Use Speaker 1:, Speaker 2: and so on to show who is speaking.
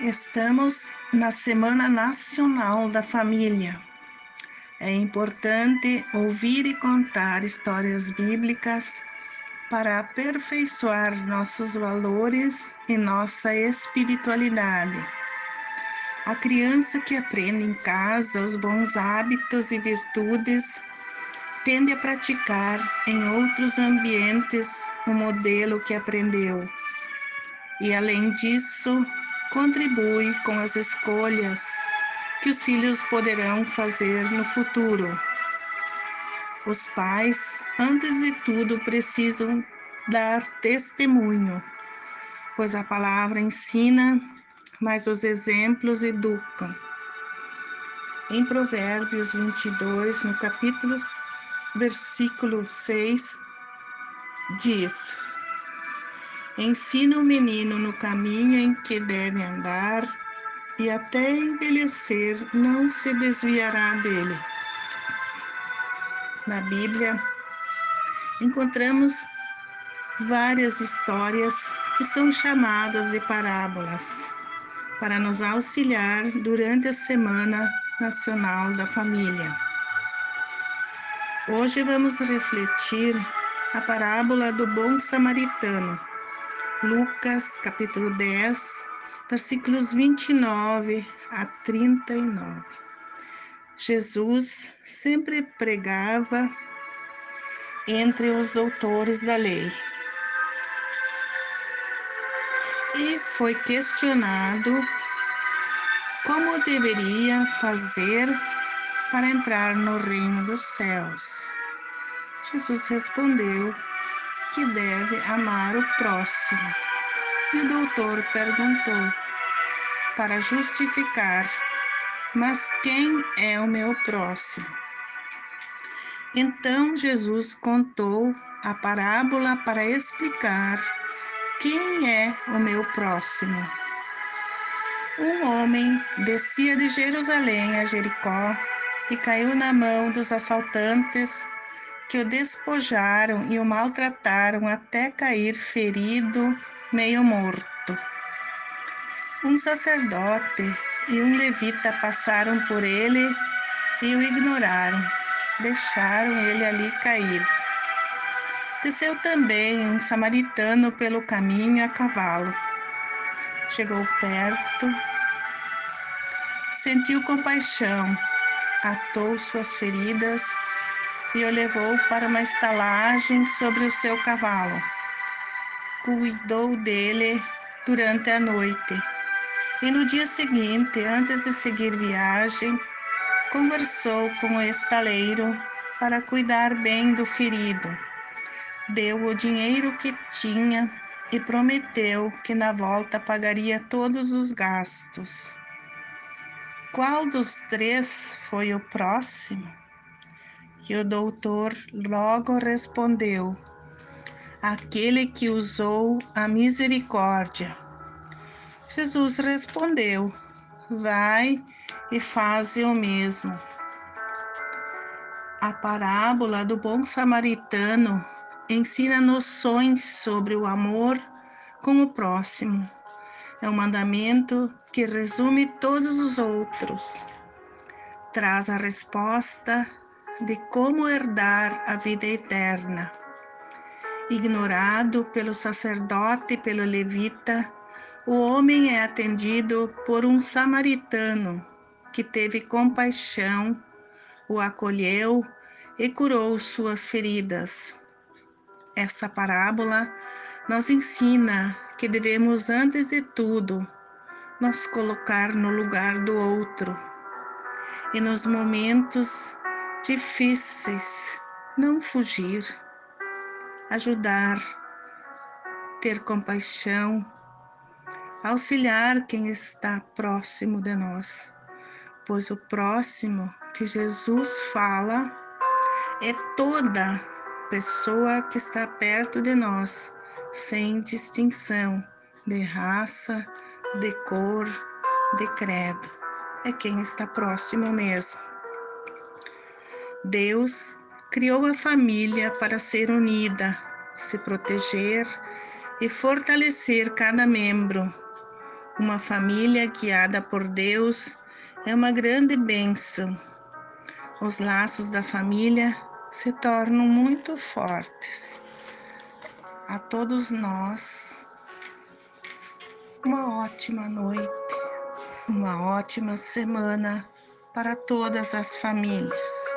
Speaker 1: Estamos na Semana Nacional da Família. É importante ouvir e contar histórias bíblicas para aperfeiçoar nossos valores e nossa espiritualidade. A criança que aprende em casa os bons hábitos e virtudes tende a praticar em outros ambientes o modelo que aprendeu. E além disso, contribui com as escolhas que os filhos poderão fazer no futuro. Os pais, antes de tudo, precisam dar testemunho, pois a palavra ensina, mas os exemplos educam. Em Provérbios 22, no capítulo versículo 6, diz: Ensina o menino no caminho em que deve andar, e até envelhecer não se desviará dele. Na Bíblia, encontramos várias histórias que são chamadas de parábolas para nos auxiliar durante a Semana Nacional da Família. Hoje vamos refletir a parábola do bom samaritano Lucas capítulo 10, versículos 29 a 39. Jesus sempre pregava entre os doutores da lei e foi questionado como deveria fazer para entrar no reino dos céus. Jesus respondeu que deve amar o próximo. E o doutor perguntou, para justificar, mas quem é o meu próximo? Então Jesus contou a parábola para explicar quem é o meu próximo. Um homem descia de Jerusalém a Jericó e caiu na mão dos assaltantes que o despojaram e o maltrataram até cair ferido, meio morto. Um sacerdote e um levita passaram por ele e o ignoraram, deixaram ele ali caído. Desceu também um samaritano pelo caminho a cavalo. Chegou perto, sentiu compaixão, atou suas feridas e o levou para uma estalagem sobre o seu cavalo. Cuidou dele durante a noite. E no dia seguinte, antes de seguir viagem, conversou com o estaleiro para cuidar bem do ferido. Deu o dinheiro que tinha e prometeu que na volta pagaria todos os gastos. Qual dos três foi o próximo? E o doutor logo respondeu: Aquele que usou a misericórdia. Jesus respondeu: Vai e faze o mesmo. A parábola do bom samaritano ensina noções sobre o amor com o próximo. É um mandamento que resume todos os outros. Traz a resposta de como herdar a vida eterna. Ignorado pelo sacerdote e pelo levita, o homem é atendido por um samaritano que teve compaixão, o acolheu e curou suas feridas. Essa parábola nos ensina que devemos, antes de tudo, nos colocar no lugar do outro e nos momentos difíceis, não fugir, ajudar, ter compaixão, auxiliar quem está próximo de nós, pois o próximo que Jesus fala é toda pessoa que está perto de nós, sem distinção de raça, de cor, de credo. É quem está próximo mesmo. Deus criou a família para ser unida, se proteger e fortalecer cada membro. Uma família guiada por Deus é uma grande bênção. Os laços da família se tornam muito fortes. A todos nós, uma ótima noite, uma ótima semana para todas as famílias.